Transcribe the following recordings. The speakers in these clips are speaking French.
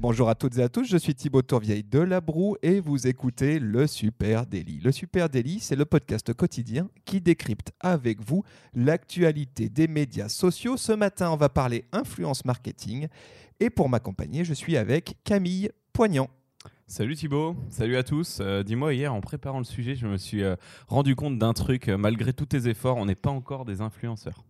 Bonjour à toutes et à tous, je suis Thibaut Tourvieille de La Broue et vous écoutez le Super Daily. Le Super Daily, c'est le podcast quotidien qui décrypte avec vous l'actualité des médias sociaux. Ce matin, on va parler influence marketing et pour m'accompagner, je suis avec Camille Poignant. Salut Thibaut, salut à tous. Euh, dis-moi, hier en préparant le sujet, je me suis euh, rendu compte d'un truc. Euh, malgré tous tes efforts, on n'est pas encore des influenceurs.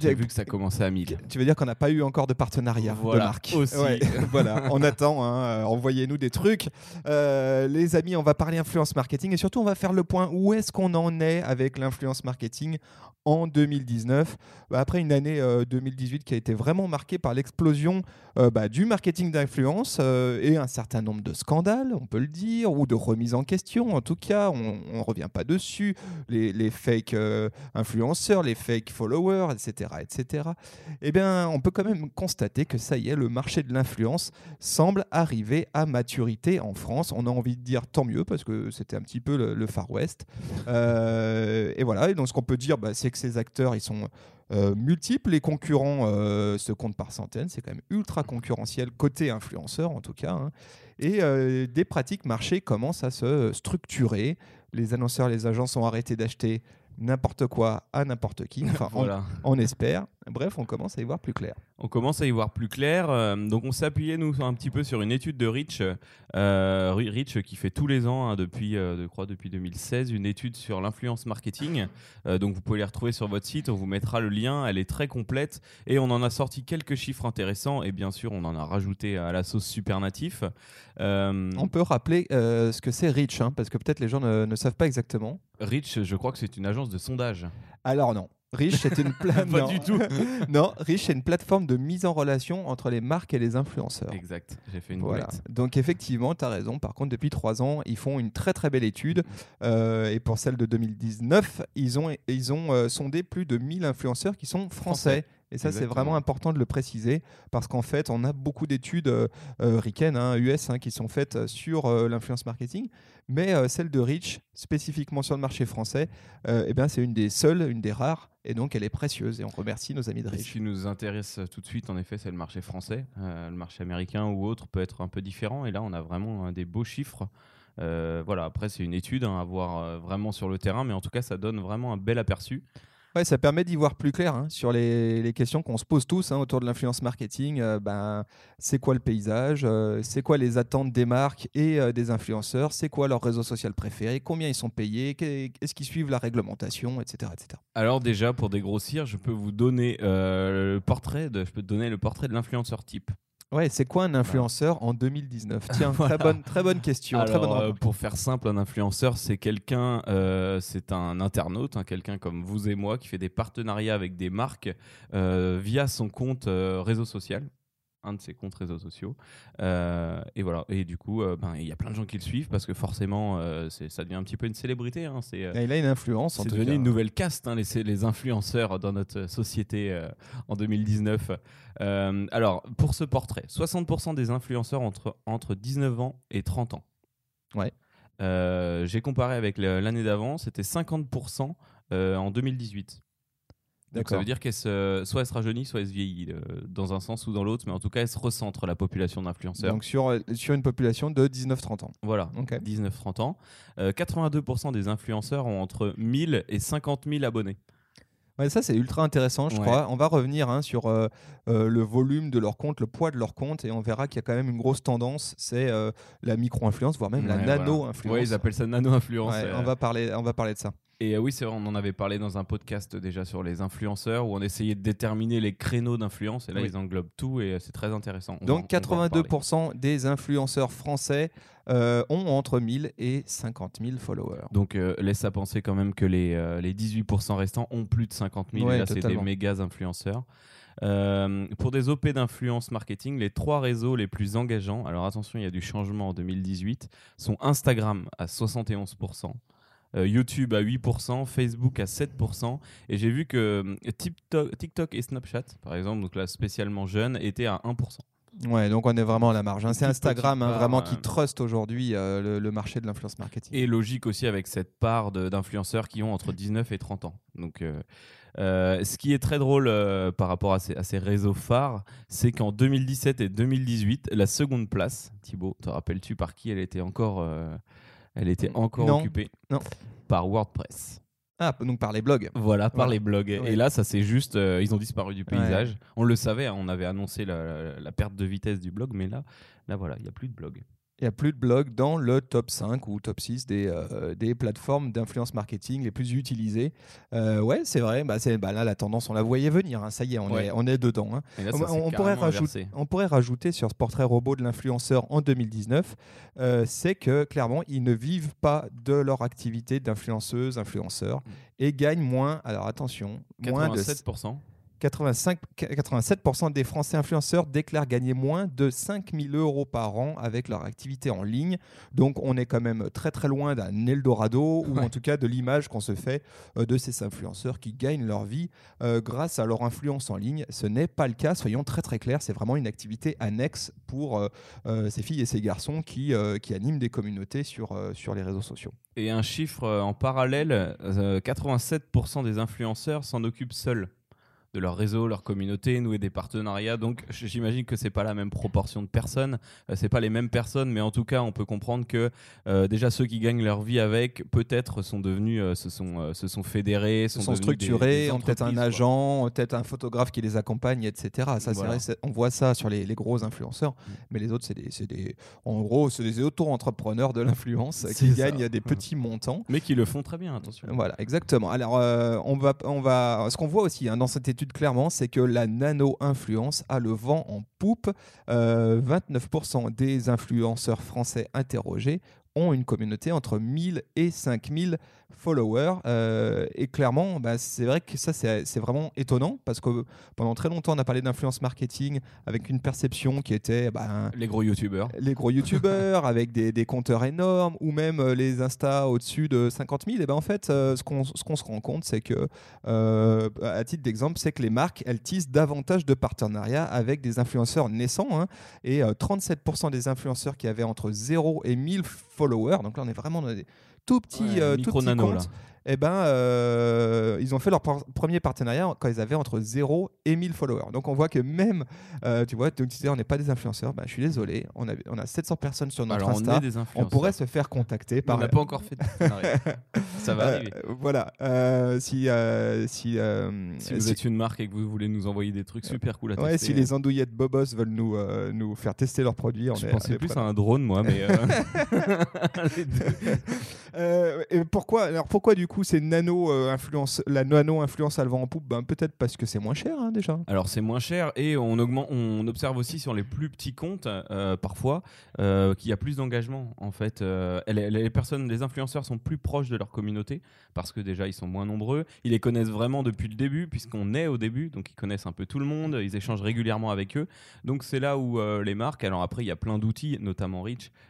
J'ai vu que ça commençait à 1000. Tu veux dire qu'on n'a pas eu encore de partenariat Voilà, de marque aussi. voilà, on attend. hein, euh, Envoyez-nous des trucs. Euh, les amis, on va parler influence marketing et surtout, on va faire le point où est-ce qu'on en est avec l'influence marketing en 2019. Bah, après une année euh, 2018 qui a été vraiment marquée par l'explosion euh, bah, du marketing d'influence euh, et un certain nombre de scandales, on peut le dire, ou de remises en question. En tout cas, on ne revient pas dessus. Les, les fake euh, influenceurs, les fake followers, etc., etc. Eh bien, on peut quand même constater que ça y est, le marché de l'influence semble arriver à maturité en France. On a envie de dire tant mieux parce que c'était un petit peu le, Far West. Euh, et voilà. Et donc, ce qu'on peut dire, bah, c'est que ces acteurs, ils sont euh, multiples. Les concurrents euh, se comptent par centaines. C'est quand même ultra concurrentiel côté influenceur, en tout cas. hein. Et des pratiques marché commencent à se structurer. Les annonceurs, les agences ont arrêté d'acheter n'importe quoi à n'importe qui. Enfin, on- espère. Bref, on commence à y voir plus clair. On commence à y voir plus clair. euh, donc on s'est appuyé nous un petit peu sur une étude de Rich, euh, Ri- Rich qui fait tous les ans hein, depuis, euh, je crois depuis 2016, une étude sur l'influence marketing. Donc vous pouvez les retrouver sur votre site. On vous mettra le lien. Elle est très complète et on en a sorti quelques chiffres intéressants et bien sûr on en a rajouté à la sauce super natif. Euh, On peut rappeler ce que c'est Rich, hein, parce que peut-être les gens ne, ne savent pas exactement. Rich, je crois que c'est une agence de sondage. Alors non. Rich, c'est une pla- Pas non. du tout. non, Rich, c'est une plateforme de mise en relation entre les marques et les influenceurs. Exact. J'ai fait une Voilà. boulette. Donc effectivement, tu as raison. Par contre, depuis trois ans, ils font une très très belle étude. Euh, et pour celle de 2019, ils ont, ils ont euh, sondé plus de 1000 influenceurs qui sont français. Français. Et ça, c'est vraiment important de le préciser parce qu'en fait, on a beaucoup d'études euh, euh, ricaines, hein, US, hein, qui sont faites euh, sur euh, l'influence marketing. Mais euh, celle de Rich, spécifiquement sur le marché français, euh, eh bien, c'est une des seules, une des rares. Et donc, elle est précieuse. Et on remercie nos amis de Ce Rich. qui nous intéresse tout de suite, en effet, c'est le marché français. Euh, le marché américain ou autre peut être un peu différent. Et là, on a vraiment euh, des beaux chiffres. Euh, voilà, après, c'est une étude hein, à voir euh, vraiment sur le terrain, mais en tout cas, ça donne vraiment un bel aperçu. Ouais, ça permet d'y voir plus clair hein, sur les, questions qu'on se pose tous hein, autour de l'influence marketing. Euh, ben, c'est quoi le paysage Euh, C'est quoi les attentes des marques et euh, des influenceurs C'est quoi leur réseau social préféré Combien ils sont payés Est-ce qu'ils suivent la réglementation Etc. etc. Alors déjà, pour dégrossir, je peux vous donner le portrait de, je peux donner le portrait de l'influenceur type. Ouais, c'est quoi un influenceur en 2019 Tiens, Voilà. très, bonne, très bonne question. très Alors, bonne euh, pour faire simple, un influenceur, c'est quelqu'un, euh, c'est un internaute, hein, quelqu'un comme vous et moi, qui fait des partenariats avec des marques euh, via son compte réseau social, un de ses comptes réseaux sociaux. Euh, et voilà. Et du coup, euh, ben, il y a plein de gens qui le suivent parce que forcément, euh, ça devient un petit peu une célébrité. hein, c'est euh, il a une influence en c'est devenu une nouvelle caste, hein, les, les influenceurs dans notre société en 2019. Euh, alors, pour ce portrait, 60% des influenceurs entre, entre 19 ans et 30 ans. Ouais. J'ai comparé avec l'année d'avant, c'était 50% euh, en 2018. Donc ça veut dire qu'elle se, soit elle se rajeunit, soit elle se vieillit, euh, dans un sens ou dans l'autre, mais en tout cas elle se recentre la population d'influenceurs. Donc sur, sur une population de 19-30 ans. Voilà, Ok. 19-30 ans. Euh, 82% des influenceurs ont entre 1000 et 50 000 abonnés. Ouais, ça, c'est ultra intéressant, je Ouais. crois. On va revenir hein, sur euh, euh, le volume de leur compte, le poids de leur compte, et on verra qu'il y a quand même une grosse tendance, c'est euh, la micro-influence, voire même la voilà. nano-influence. Ouais, ils appellent ça nano-influence. On, va parler, on va parler de ça. Et oui, c'est vrai, on en avait parlé dans un podcast déjà sur les influenceurs où on essayait de déterminer les créneaux d'influence et là Oui. ils englobent tout et c'est très intéressant. On Donc va- on va en parler. 82% des influenceurs français euh, ont entre 1000 et 50 000 followers. Donc euh, laisse à penser quand même que les, euh, les 18% restants ont plus de 50 000. Ouais, et là, c'est des méga influenceurs. Euh, pour des OP d'influence marketing, les trois réseaux les plus engageants, alors attention, il y a du changement en 2018, sont Instagram à 71%. euh, YouTube à 8%, Facebook à 7%, et j'ai vu que euh, TikTok, TikTok et Snapchat, par exemple, donc là spécialement jeunes, étaient à 1%. Ouais, donc on est vraiment à la marge. hein. C'est Instagram hein, vraiment qui trust aujourd'hui euh, le, le marché de l'influence marketing. Et logique aussi avec cette part d'influenceurs qui ont entre 19 et 30 ans. Donc, euh, euh, ce qui est très drôle par rapport à ces, à ces réseaux phares, c'est qu'en 2017 et 2018, la seconde place, Thibaut, te rappelles-tu par qui elle était encore, elle était encore Non. occupée? Non. Par WordPress. Ah, donc par les blogs. Voilà, par Voilà. les blogs. Ouais. Et là, ça c'est juste, euh, ils ont disparu du paysage. On le savait, hein, on avait annoncé la, la- la perte de vitesse du blog, mais là, là voilà, il n'y a plus de blog. Il n'y a plus de blogs dans le top 5 ou top 6 des, euh, des plateformes d'influence marketing les plus utilisées. Euh, ouais, c'est vrai. Bah, c'est, bah, là, la tendance, on la voyait venir. hein. Ça y est, on, Ouais. est, on est dedans. hein. Là, On, ça s'est on pourrait rajouter, inversé. on pourrait rajouter sur ce portrait robot de l'influenceur en 2019, euh, c'est que clairement, ils ne vivent pas de leur activité d'influenceuse, influenceur, et gagnent moins, alors attention, moins de 87%. 85, 87% des Français influenceurs déclarent gagner moins de 5000 euros par an avec leur activité en ligne. Donc on est quand même très très loin d'un Eldorado ou en tout cas de l'image qu'on se fait euh, de ces influenceurs qui gagnent leur vie euh, grâce à leur influence en ligne. Ce n'est pas le cas, soyons très très clairs, c'est vraiment une activité annexe pour euh, ces filles et ces garçons qui, qui animent des communautés sur, sur les réseaux sociaux. Et un chiffre en parallèle, euh, 87% des influenceurs s'en occupent seuls de leur réseau, leur communauté, nouer des partenariats. Donc j'imagine que c'est pas la même proportion de personnes, euh, c'est pas les mêmes personnes, mais en tout cas on peut comprendre que euh, déjà ceux qui gagnent leur vie avec peut-être sont devenus, euh, se sont, euh, se sont fédérés, Ils sont, sont devenus des- structurés, des ont peut-être un agent, peut-être un photographe qui les accompagne, etc. Ça, Voilà. vrai, on voit ça sur les, les gros influenceurs, Mm. mais les autres, c'est des, des- en gros, c'est des auto-entrepreneurs de l'influence qui ça. gagnent des petits montants. Mais qui le font très bien, attention. Voilà, exactement. Alors, on va, on va, ce qu'on voit aussi hein, dans cette étude clairement, c'est que la nano-influence a le vent en poupe. Euh, 29% des influenceurs français interrogés ont une communauté entre 1000 et 5000 followers. Euh, et clairement, bah, c'est vrai que ça, c'est vraiment étonnant parce que pendant très longtemps, on a parlé d'influence marketing avec une perception qui était bah, Les gros youtubeurs. les gros youtubeurs avec des, des compteurs énormes ou même euh, les Insta au-dessus de 50 000, et ben en fait, euh, ce qu'on qu'on se rend compte, c'est que, euh, à titre d'exemple, c'est que les marques, elles tissent davantage de partenariats avec des influenceurs naissants. hein, et euh, 37% des influenceurs qui avaient entre 0 et 1000 followers, donc là on est vraiment dans des tout petits, Ouais, euh, tout nano, comptes, là. eh ben, euh, ils ont fait leur par- premier partenariat quand ils avaient entre 0 et 1000 followers. Donc on voit que même, euh, tu vois, tu disais on n'est pas des influenceurs, ben, je suis désolé, on a, on a 700 personnes sur notre Alors on Insta, est des on pourrait se faire contacter par... on n'a pas encore fait de partenariat. Ça va Euh, arriver. voilà, si, si, Si vous si- êtes une marque et que vous voulez nous envoyer des trucs super cool à ouais, tester. si les andouillettes Bobos veulent nous, nous faire tester leurs produits, on Je est- pensais on plus à un drone, moi, mais. euh, pourquoi, alors pourquoi du coup c'est nano euh, influence, la nano influence à le vent en poupe? Ben, Peut-être parce que c'est moins cher hein, déjà. Alors c'est moins cher et on, augmente, on observe aussi sur les plus petits comptes euh, parfois qu'il y a plus d'engagement en fait. Les, personnes, les influenceurs sont plus proches de leur communauté parce que déjà ils sont moins nombreux. Ils les connaissent vraiment depuis le début puisqu'on est au début, donc ils connaissent un peu tout le monde. Ils échangent régulièrement avec eux. Donc c'est là où les marques. Alors après il y a plein d'outils, notamment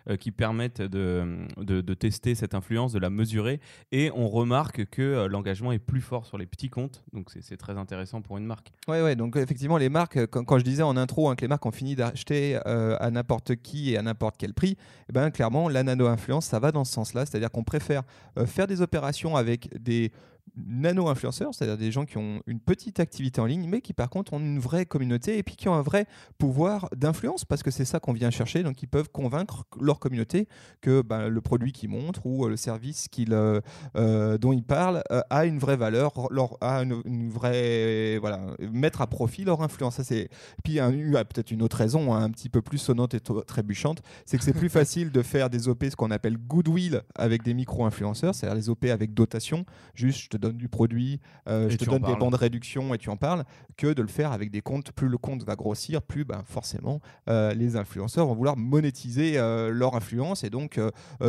euh, qui permettent de, de, de tester cette influence, de la mesurer et on remarque que euh, l'engagement est plus fort sur les petits comptes. Donc c'est très intéressant pour une marque. Ouais, ouais, donc effectivement, les marques, euh, quand, je disais en intro hein, que les marques ont fini d'acheter euh, à n'importe qui et à n'importe quel prix, eh ben, clairement, la nano-influence, ça va dans ce sens-là, c'est-à-dire qu'on préfère faire des opérations avec des nano-influenceurs, c'est-à-dire des gens qui ont une petite activité en ligne, mais qui par contre ont une vraie communauté et puis qui ont un vrai pouvoir d'influence, parce que c'est ça qu'on vient chercher. Donc ils peuvent convaincre leur communauté que ben, le produit qu'ils montrent ou le service qu'ils, euh, euh, dont ils parlent euh, a une vraie valeur, leur, a une, vraie voilà, mettre à profit leur influence. Ça, c'est... Puis il y a peut-être une autre raison, hein, un petit peu plus sonnante et trébuchante, c'est que c'est plus facile de faire des OP, ce qu'on appelle goodwill, avec des micro-influenceurs, c'est-à-dire les OP avec dotation, juste te donne du produit, euh, je te donne des bandes de réduction et tu en parles, que de le faire avec des comptes. Plus le compte va grossir, plus ben, forcément euh, les influenceurs vont vouloir monétiser euh, leur influence et donc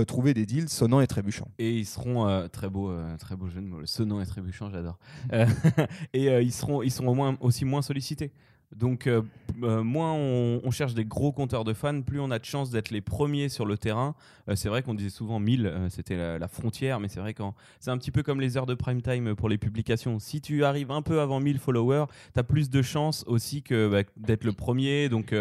trouver des deals sonnants et trébuchants. Et ils seront très beau, très beau jeu de mots, sonnant et trébuchant, j'adore. et ils seront, ils seront au moins, aussi moins sollicités. Donc, euh, euh, moins on, cherche des gros compteurs de fans, plus on a de chances d'être les premiers sur le terrain. Euh, c'est vrai qu'on disait souvent 1000, c'était la, frontière, mais c'est vrai que c'est un petit peu comme les heures de prime time pour les publications. Si tu arrives un peu avant 1000 followers, tu as plus de chances aussi que bah, d'être le premier. Donc,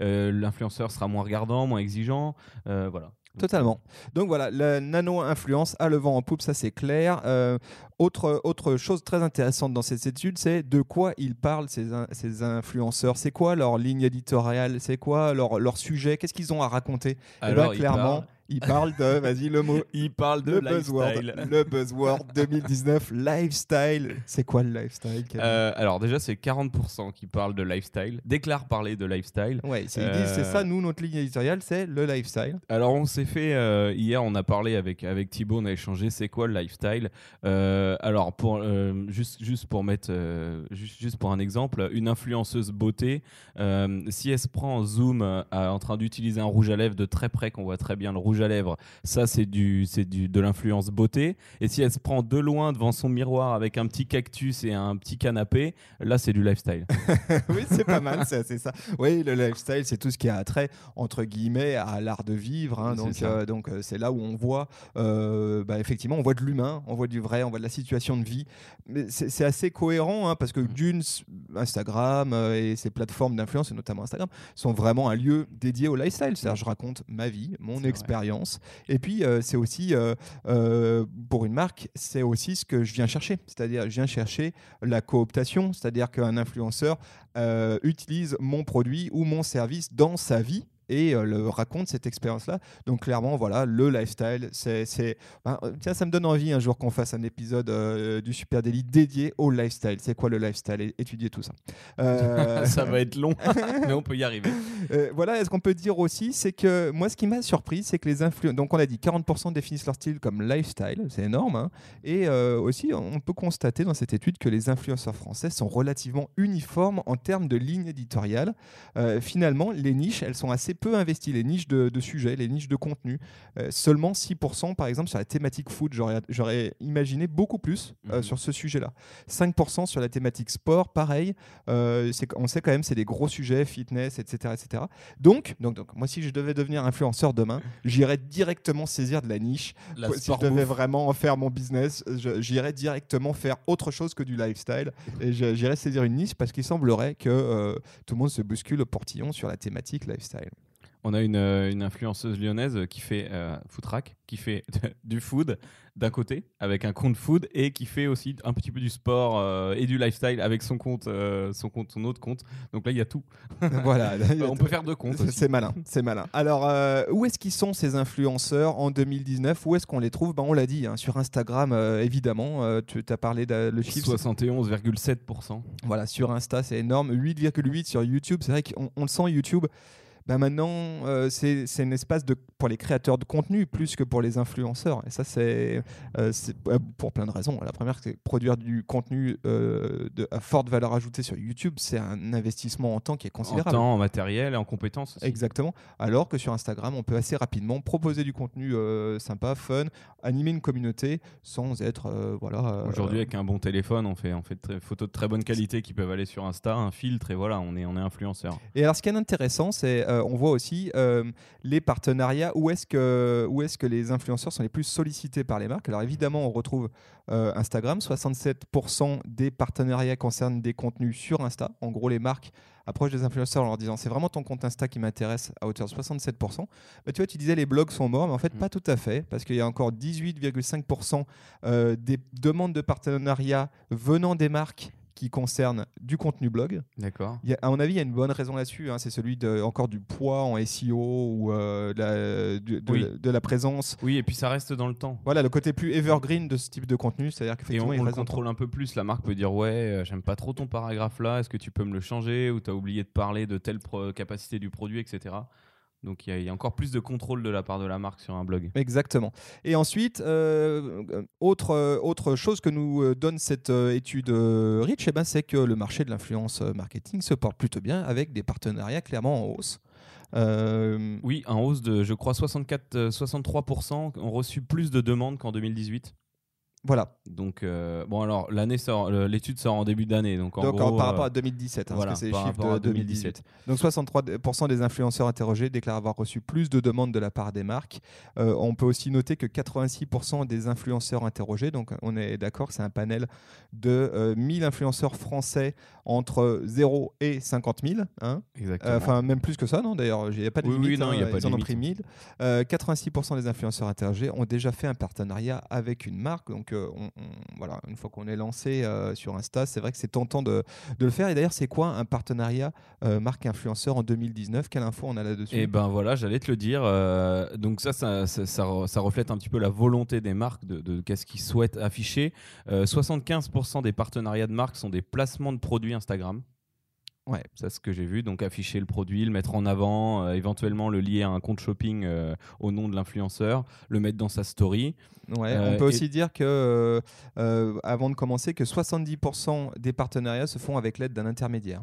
l'influenceur sera moins regardant, moins exigeant. voilà. Totalement. Donc voilà, la nano-influence a le vent en poupe, ça c'est clair. Euh, autre, autre chose très intéressante dans cette étude, c'est de quoi ils parlent, ces, ces influenceurs. C'est quoi leur ligne éditoriale? C'est quoi leur, leur sujet? Qu'est-ce qu'ils ont à raconter? Eh ben, Alors, clairement, il parle de, vas-y le mot. Il parle de le buzzword. Le buzzword 2019, lifestyle. C'est quoi le lifestyle euh, Alors déjà, c'est 40% qui parlent de lifestyle, déclarent parler de lifestyle. Ouais, c'est euh, ça, nous, notre ligne éditoriale, c'est le lifestyle. Alors on s'est fait, euh, hier, on a parlé avec, avec Thibaut, on a échangé, c'est quoi le lifestyle? Alors pour, juste, juste pour mettre, juste, juste pour un exemple, une influenceuse beauté, si elle se prend en zoom en train d'utiliser un rouge à lèvres de très près, qu'on voit très bien le rouge à lèvres, ça c'est du, c'est du, de l'influence beauté. Et si elle se prend de loin devant son miroir avec un petit cactus et un petit canapé, là c'est du lifestyle. oui, c'est pas mal, c'est ça. Oui, le lifestyle, c'est tout ce qui a trait entre guillemets à l'art de vivre. Hein. donc, euh, donc euh, c'est là où on voit, euh, bah, effectivement, on voit de l'humain, on voit du vrai, on voit de la situation de vie. Mais c'est assez cohérent hein, parce que mm. d'une, Instagram et ces plateformes d'influence, et notamment Instagram, sont vraiment un lieu dédié au lifestyle. C'est-à-dire, je raconte ma vie, mon expérience et puis, euh, c'est aussi, euh, euh, pour une marque, c'est aussi ce que je viens chercher. C'est-à-dire, je viens chercher la cooptation, c'est-à-dire qu'un influenceur utilise mon produit ou mon service dans sa vie et euh, le, raconte cette expérience-là. Donc clairement, voilà, le lifestyle, c'est, ben, euh, tiens, ça me donne envie un jour qu'on fasse un épisode euh, du Super Daily dédié au lifestyle. C'est quoi le lifestyle? Étudier tout ça. ça va être long, mais on peut y arriver. voilà, est-ce qu'on peut dire aussi, c'est que moi, ce qui m'a surpris, c'est que les influenceurs, donc on a dit 40% définissent leur style comme lifestyle, c'est énorme, hein. et aussi on peut constater dans cette étude que les influenceurs français sont relativement uniformes en termes de ligne éditoriale. finalement, les niches, elles sont assez peu investi les niches de, sujets, les niches de contenu. Euh, seulement 6% par exemple sur la thématique foot. J'aurais imaginé beaucoup plus euh, mhm. sur ce sujet-là. 5% sur la thématique sport, pareil. Euh, on sait quand même c'est des gros sujets, fitness, etc. etc. Donc, donc, donc, moi si je devais devenir influenceur demain, j'irais directement saisir de la niche. si je devais vraiment en faire mon business, j'irais directement faire autre chose que du lifestyle. Et j'irais saisir une niche parce qu'il semblerait que tout le monde se bouscule au portillon sur la thématique lifestyle. On a une, euh, une, influenceuse lyonnaise qui fait euh, Footrack, qui fait du food d'un côté avec un compte food et qui fait aussi un petit peu du sport euh, et du lifestyle avec son compte, son compte, son autre compte. Donc là, il y a tout. voilà, on peut faire deux comptes. C'est malin, c'est malin. Alors, où est-ce qu'ils sont ces influenceurs en 2019 Où est-ce qu'on les trouve? Ben, On l'a dit, hein, sur Instagram, évidemment. tu as parlé de le chiffre. 71,7%. Voilà, sur Insta, c'est énorme. 8,8% sur YouTube. C'est vrai qu'on le sent, YouTube bah maintenant, euh, c'est un espace de, pour les créateurs de contenu plus que pour les influenceurs. Et ça, c'est euh, euh, pour plein de raisons. La première, c'est produire du contenu de, à forte valeur ajoutée sur YouTube, c'est un investissement en temps qui est considérable. En temps, en matériel et en compétences. Exactement. Alors que sur Instagram, on peut assez rapidement proposer du contenu sympa, fun, animer une communauté sans être. voilà. Aujourd'hui, avec un bon téléphone, on fait, on fait des photos de très bonne qualité qui peuvent aller sur Insta, un filtre, et voilà, on est, on est influenceur. Et alors, ce qui est intéressant, c'est euh, on voit aussi euh, les partenariats, où est-ce que, où est que les influenceurs sont les plus sollicités par les marques? Alors évidemment, on retrouve euh, Instagram, 67% des partenariats concernent des contenus sur Insta. En gros, les marques approchent des influenceurs en leur disant c'est vraiment ton compte Insta qui m'intéresse à hauteur de 67%. Bah, tu vois, tu disais les blogs sont morts, mais en fait, Mm. pas tout à fait, parce qu'il y a encore 18,5% euh, des demandes de partenariat venant des marques qui concernent du contenu blog. D'accord. À mon avis, il y a une bonne raison là-dessus. hein, c'est celui de, encore du poids en SEO ou euh, de, la, du- de, Oui. de la présence. Oui, et puis ça reste dans le temps. Voilà, le côté plus evergreen de ce type de contenu, c'est-à-dire on, qu'effectivement, il on le contrôle un peu plus. La marque peut dire Ouais, euh, j'aime pas trop ton paragraphe là, est-ce que tu peux me le changer Ou tu as oublié de parler de telle capacité du produit, etc. Donc il y, a- il y a encore plus de contrôle de la part de la marque sur un blog. Exactement. Et ensuite, euh, euh, autre, euh, autre chose que nous donne cette étude Rich, eh ben, c'est que le marché de l'influence marketing se porte plutôt bien avec des partenariats clairement en hausse. Euh, Oui, en hausse de, je crois, 64, euh, 63% ont reçu plus de demandes qu'en 2018. Voilà. Donc, euh, bon, alors, l'année sort, l'étude sort en début d'année. Donc, en Donc, gros, par rapport euh, à 2017, hein, voilà, parce que c'est les chiffres de à 2018. Donc 63% des influenceurs interrogés déclarent avoir reçu plus de demandes de la part des marques. Euh, on peut aussi noter que 86% des influenceurs interrogés, donc on est d'accord, c'est un panel de euh, 1000 influenceurs français entre 0 et 50 000. hein. Exactement. Euh, Enfin, même plus que ça, non D'ailleurs, il n'y a pas de Oui, oui, limite. non, hein, y a pas ils de en ont pris 1000. Euh, 86% des influenceurs interrogés ont déjà fait un partenariat avec une marque. Donc, voilà, une fois qu'on est lancé euh, sur Insta, c'est vrai que c'est tentant de, le faire. Et d'ailleurs, c'est quoi un partenariat euh, marque-influenceur en 2019 Quelle info on a là-dessus? Et ben voilà, j'allais te le dire. euh, donc ça ça, ça, ça re- ça reflète un petit peu la volonté des marques de, qu'est-ce qu'ils souhaitent afficher. Euh, 75% des partenariats de marques sont des placements de produits Instagram. Ouais. C'est ce que j'ai vu. Donc, afficher le produit, le mettre en avant, euh, éventuellement le lier à un compte shopping euh, au nom de l'influenceur, le mettre dans sa story. Ouais, Euh, on peut et- aussi dire que, avant de commencer, que 70% des partenariats se font avec l'aide d'un intermédiaire.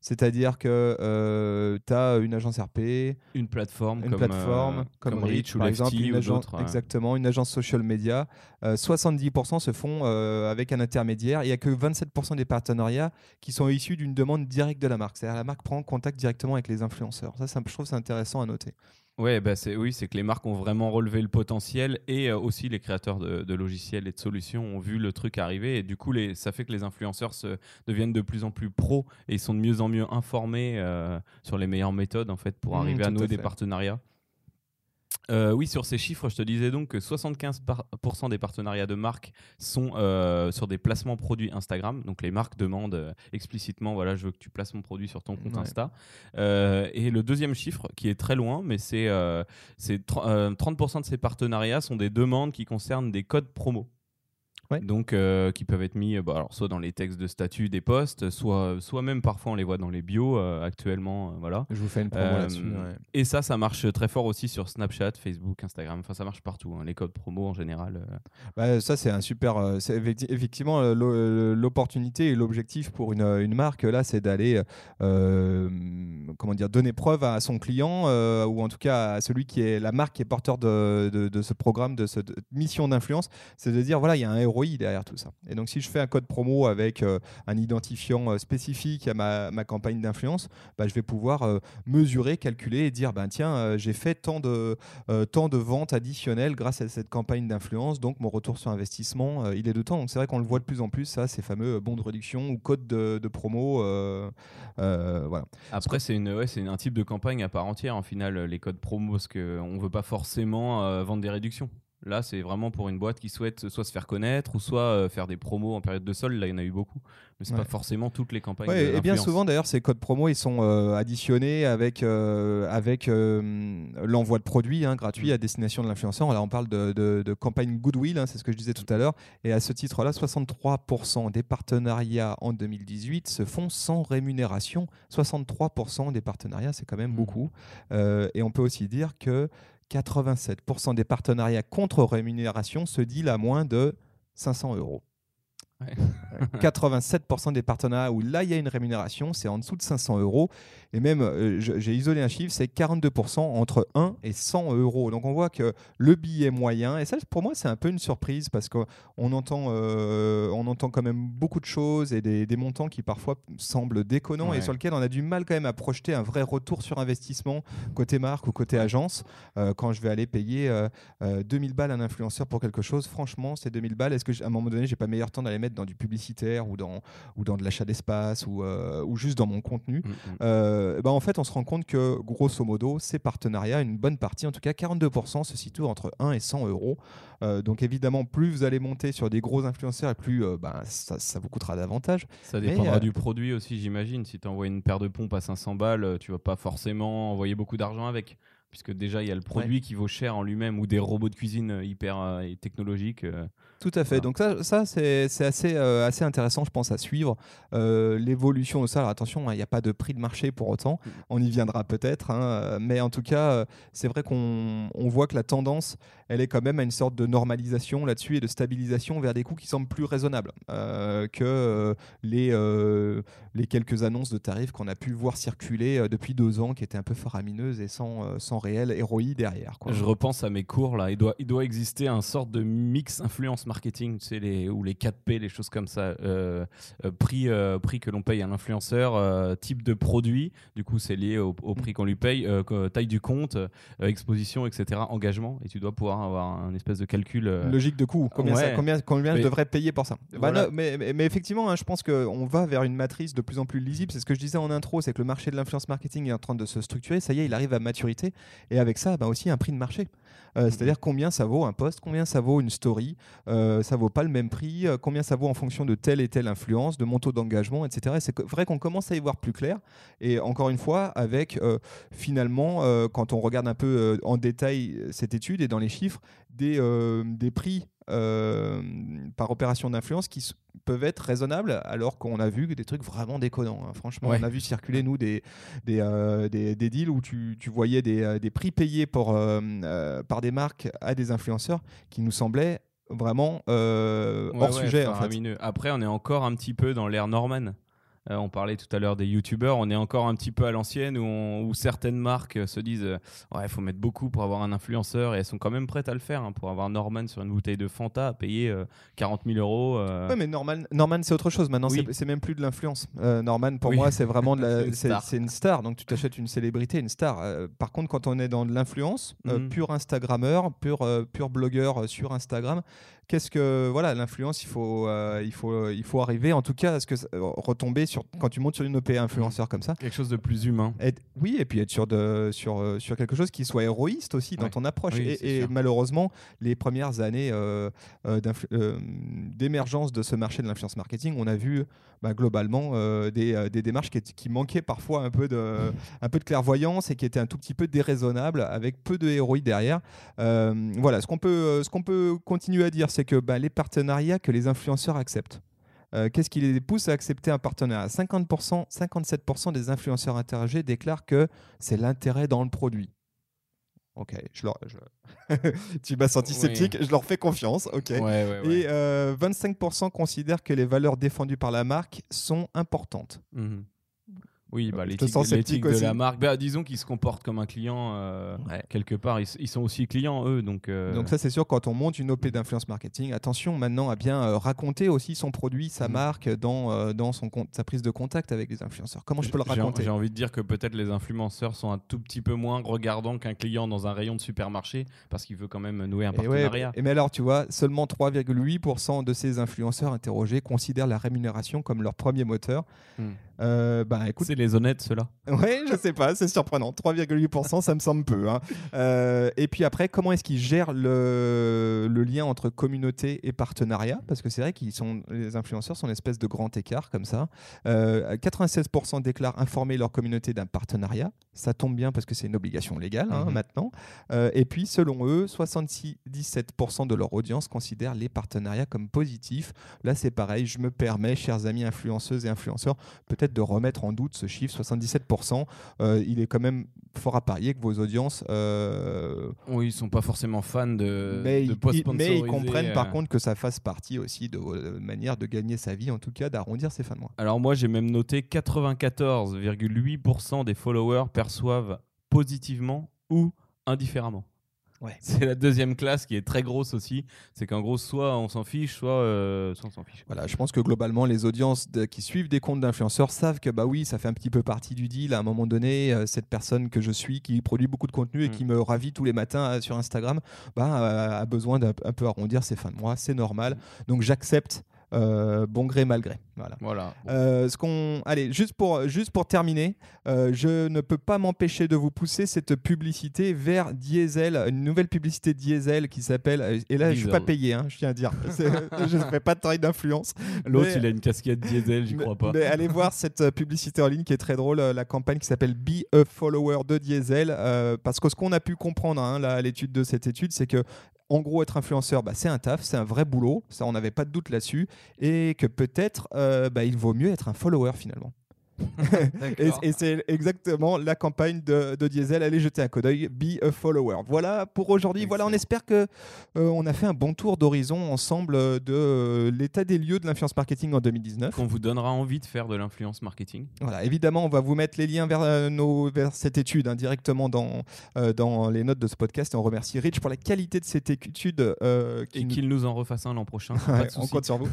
C'est-à-dire que tu as une agence RP, Une plateforme, une comme, plateforme euh, comme, Reach, ou par exemple, une ou agence, euh. exactement, une agence social media. Euh, 70% se font euh, avec un intermédiaire. Il n'y a que 27% des partenariats qui sont issus d'une demande directe de la marque. C'est-à-dire la marque prend contact directement avec les influenceurs. Ça, ça je trouve c'est intéressant à noter. Ouais, bah c'est oui, c'est que les marques ont vraiment relevé le potentiel et euh, aussi les créateurs de, de logiciels et de solutions ont vu le truc arriver et du coup les, ça fait que les influenceurs se, deviennent de plus en plus pros et ils sont de mieux en mieux informés euh, sur les meilleures méthodes en fait pour Mmh, arriver à nouer des partenariats. Euh, oui, sur ces chiffres, je te disais donc que 75% par- pour cent des partenariats de marques sont euh, sur des placements produits Instagram. Donc les marques demandent euh, explicitement, voilà, je veux que tu places mon produit sur ton compte Ouais. Insta. Et le deuxième chiffre, qui est très loin, mais c'est euh, c'est tr- euh, 30% de ces partenariats sont des demandes qui concernent des codes promo. Ouais. Donc, euh, qui peuvent être mis euh, bah, alors, soit dans les textes de statut des posts, soit, soit même parfois on les voit dans les bios euh, actuellement. euh, voilà. Je vous fais une promo là-dessus. ouais. Et ça, ça marche très fort aussi sur Snapchat, Facebook, Instagram. Enfin, ça marche partout. hein, Les codes promo en général. Bah, ça, c'est un super. c'est effectivement, l'o- l'opportunité et l'objectif pour une, une marque, là, c'est d'aller comment dire, donner preuve à son client, ou en tout cas à celui qui est la marque qui est porteur de, de- de ce programme, de cette mission d'influence. C'est de dire voilà, il y a un ROI derrière tout ça. Et donc, si je fais un code promo avec euh, un identifiant euh, spécifique à ma, campagne d'influence, bah, je vais pouvoir euh, mesurer, calculer et dire ben, tiens, j'ai fait tant de, tant de ventes additionnelles grâce à cette campagne d'influence. Donc mon retour sur investissement, il est de temps. Donc c'est vrai qu'on le voit de plus en plus, ça, ces fameux bons de réduction ou codes de, promo. voilà. Après, c'est une, ouais, un type de campagne à part entière, en final, les codes promo, parce qu'on ne veut pas forcément vendre des réductions. Là, c'est vraiment pour une boîte qui souhaite soit se faire connaître ou soit euh, faire des promos en période de solde. Là, il y en a eu beaucoup. Mais c'est Ouais. pas forcément toutes les campagnes. Ouais, et bien l'influence. souvent d'ailleurs ces codes promo ils sont euh, additionnés avec, euh, avec euh, l'envoi de produits hein, gratuits Mm. à destination de l'influenceur. Là on parle de, de- de campagne Goodwill, hein, c'est ce que je disais tout à l'heure. Et à ce titre-là, 63% des partenariats en 2018 se font sans rémunération. 63% des partenariats, c'est quand même Mm. beaucoup. Euh, et on peut aussi dire que 87% des partenariats contre rémunération se dealent à moins de 500 euros. Ouais. 87% des partenariats où là il y a une rémunération, c'est en dessous de 500 euros. Et même, euh, j'ai isolé un chiffre, c'est 42% entre 1 et 100 euros. Donc on voit que le billet moyen, et ça pour moi c'est un peu une surprise parce qu'on entend, euh, on entend quand même beaucoup de choses et des, des montants qui parfois semblent déconnants et sur lesquels on a du mal quand même à projeter un vrai retour sur investissement côté marque ou côté agence. Euh, quand je vais aller payer euh, euh, 2000 balles à un influenceur pour quelque chose, franchement, ces 2000 balles, est-ce que j- à un moment donné, j'ai pas meilleur temps d'aller mettre dans du publicitaire ou dans, ou dans de l'achat d'espace ou, ou juste dans mon contenu? Mm, mm. Euh, bah, En fait, on se rend compte que grosso modo, ces partenariats, une bonne partie, en tout cas 42%, se situent entre 1 et 100 euros. Euh, donc évidemment, plus vous allez monter sur des gros influenceurs, et plus euh, bah, ça, ça vous coûtera davantage. Ça dépendra du produit aussi, j'imagine. Si tu envoies une paire de pompes à 500 balles, tu vas pas forcément envoyer beaucoup d'argent avec. Puisque déjà, il y a le produit qui vaut cher en lui-même ou des robots de cuisine hyper euh, technologiques. euh. Tout à fait. Voilà. Donc ça, ça c'est assez, euh, assez intéressant, je pense, à suivre. Euh, L'évolution de ça, alors attention, hein, il n'y a pas de prix de marché pour autant. On y viendra peut-être. hein, euh, mais en tout cas, c'est vrai qu'on on voit que la tendance, elle est quand même à une sorte de normalisation là-dessus et de stabilisation vers des coûts qui semblent plus raisonnables euh, que les, les quelques annonces de tarifs qu'on a pu voir circuler depuis deux ans, qui étaient un peu faramineuses et sans, sans réel ROI derrière. Quoi. Je repense à mes cours là. Il doit, il doit exister un sorte de mix influence marketing, tu sais, les, ou les 4P, les choses comme ça. Euh, euh, prix, euh, prix que l'on paye à l'influenceur, type de produit, du coup c'est lié au, au prix qu'on lui paye, taille du compte, exposition, etc. Engagement, et tu dois pouvoir avoir un espèce de calcul. logique de coût. Combien, ça- Ouais. combien, combien je Mais- devrais payer pour ça Bah Voilà. non, mais, mais- mais effectivement, hein, je pense qu'on va vers une matrice de plus en plus lisible. C'est ce que je disais en intro, c'est que le marché de l'influence marketing est en train de se structurer. Ça y est, il arrive à maturité. Et avec ça, bah aussi un prix de marché. Euh, Mhm. C'est-à-dire combien ça vaut un post, combien ça vaut une story. Euh, ça vaut pas le même prix. euh, combien ça vaut en fonction de telle et telle influence, de mon taux d'engagement, etc. Et c'est vrai qu'on commence à y voir plus clair. Et encore une fois, avec finalement, quand on regarde un peu en détail cette étude et dans les chiffres, des, des prix euh, par opération d'influence qui peuvent être raisonnables alors qu'on a vu des trucs vraiment déconnants. hein. Franchement, Ouais. on a vu circuler, nous, des, des, euh, des, des deals où tu, tu voyais des, euh, des prix payés pour, euh, par des marques à des influenceurs qui nous semblaient vraiment Ouais, hors ouais, sujet. En fait. faramineux. Après, on est encore un petit peu dans l'ère Norman. Euh, on parlait tout à l'heure des youtubeurs, on est encore un petit peu à l'ancienne où, on- où certaines marques euh, se disent euh, ouais, il faut mettre beaucoup pour avoir un influenceur et elles sont quand même prêtes à le faire hein, pour avoir Norman sur une bouteille de Fanta à payer euh, 40 000 euros. Ouais, mais Norman, Norman c'est autre chose. Maintenant, Oui. c'est- c'est même plus de l'influence. Norman, pour Oui. moi, c'est vraiment de la, C'est une c'est star. c'est une star. Donc, tu t'achètes une célébrité, une star. Par contre, quand on est dans de l'influence, Mhm. pur Instagrammeur, pur, pur blogueur sur Instagram, qu'est-ce que voilà, l'influence, il faut, euh, il faut, il faut arriver, en tout cas, à ce que euh, retomber sur quand tu montes sur une OP influenceur comme ça. Quelque chose de plus humain. Oui, et puis être sur, de, sur, euh, sur quelque chose qui soit héroïste aussi dans Ouais. ton approche. Oui, et malheureusement, les premières années euh, euh, euh, d'émergence de ce marché de l'influence marketing, on a vu bah, globalement des, des démarches qui, qui manquaient parfois un peu, de, un peu de clairvoyance et qui étaient un tout petit peu déraisonnables, avec peu de héroïs derrière. Voilà, ce qu'on peut, ce qu'on peut continuer à dire, c'est que bah, les partenariats que les influenceurs acceptent. Euh, Qu'est-ce qui les pousse à accepter un partenariat? 50%, 57% des influenceurs interrogés déclarent que c'est l'intérêt dans le produit. Ok, je leur, je- tu m'as senti Oui. sceptique, je leur fais confiance. Ok. Ouais, ouais, ouais. Et euh, 25% considèrent que les valeurs défendues par la marque sont importantes. Mhm. Oui, bah, Je te l'éthique l'éthique de la marque. Bah, disons qu'ils se comportent comme un client euh, quelque part. Ils, ils sont aussi clients eux, donc. euh, Donc ça c'est sûr quand on monte une OP d'influence marketing, attention maintenant à bien euh, raconter aussi son produit, sa Mhm. marque dans, euh, dans son compte, sa prise de contact avec les influenceurs. Comment je peux le raconter J'ai envie de dire que peut-être les influenceurs sont un tout petit peu moins regardants qu'un client dans un rayon de supermarché parce qu'il veut quand même nouer un Et ouais, partenariat. et mais alors, tu vois, seulement 3,8% de ces influenceurs interrogés considèrent la rémunération comme leur premier moteur. Euh, bah écoute, les honnêtes, ceux-là. ouais, je sais pas, c'est surprenant. 3,8%, ça me semble peu. hein. Euh, et puis après, comment est-ce qu'ils gèrent le, le lien entre communauté et partenariat? Parce que c'est vrai qu'ils sont, les influenceurs sont une espèce de grand écart comme ça. Euh, 96% déclarent informer leur communauté d'un partenariat. Ça tombe bien parce que c'est une obligation légale hein, Mhm. maintenant. Euh, et puis, selon eux, 77% de leur audience considèrent les partenariats comme positifs. Là, c'est pareil. Je me permets, chers amis influenceuses et influenceurs, peut-être de remettre en doute ce chiffre, 77%. Euh, il est quand même fort à parier que vos audiences. euh, Oui, ils sont pas forcément fans de, mais, de ils, mais ils comprennent par euh. contre que ça fasse partie aussi de euh, manière de gagner sa vie, en tout cas d'arrondir ses fins de mois. Alors moi j'ai même noté 94,8% des followers perçoivent positivement ou indifféremment. Ouais. C'est la deuxième classe qui est très grosse aussi. C'est qu'en gros soit on s'en fiche, soit, euh, soit on s'en fiche. Voilà, je pense que globalement, les audiences de- qui suivent des comptes d'influenceurs savent que bah oui, ça fait un petit peu partie du deal. À un moment donné, euh, cette personne que je suis, qui produit beaucoup de contenu et Mm. qui me ravit tous les matins euh, sur Instagram, bah, a besoin d'un un peu arrondir ses fins de mois. C'est normal. Donc j'accepte, euh, bon gré mal gré. Voilà. Voilà. Euh, ce qu'on, allez, juste pour, juste pour terminer, euh, je ne peux pas m'empêcher de vous pousser cette publicité vers Diesel, une nouvelle publicité Diesel qui s'appelle, et là je suis Diesel. pas payé, hein, je tiens à dire, je ne fais pas de travail d'influence. L'autre il a une casquette diesel, j'y crois pas. Mais allez voir cette publicité en ligne qui est très drôle, la campagne qui s'appelle Be a Follower de Diesel. parce que ce qu'on a pu comprendre hein, là, à l'étude de cette étude, c'est que en gros, être influenceur, bah, c'est un taf, c'est un vrai boulot. Ça, on n'avait pas de doute là-dessus. Et que peut-être, euh, bah, il vaut mieux être un follower finalement. Et, c'est exactement la campagne de, de Diesel. Allez jeter un coup d'œil. Be a follower. Voilà pour aujourd'hui. Voilà, on espère que euh, on a fait un bon tour d'horizon ensemble euh, de euh, l'état des lieux de l'influence marketing en 2019. Qu'on vous donnera envie de faire de l'influence marketing. Voilà, évidemment, on va vous mettre les liens vers, euh, nos, vers cette étude hein, directement dans, dans les notes de ce podcast. Et on remercie Rich pour la qualité de cette étude. qui Et nous- qu'il nous en refasse un l'an prochain. Ouais, on compte sur vous.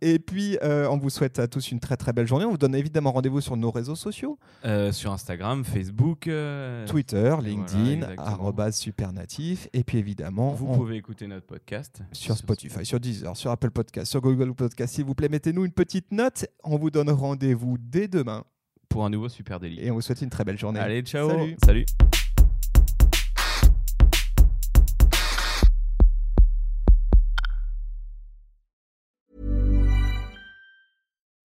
et puis, on vous souhaite à tous une très très belle journée. On vous donne évidemment rendez-vous sur nos réseaux sociaux Euh, sur Instagram, Facebook. euh, Twitter, LinkedIn, arrobase supernatif. Et puis évidemment, Vous on- pouvez écouter notre podcast sur Spotify, sur Deezer, sur Apple Podcast, sur Google Podcast. S'il vous plaît, mettez-nous une petite note. On vous donne rendez-vous dès demain. pour un nouveau super délit. Et on vous souhaite une très belle journée. Allez, ciao. Salut. Salut.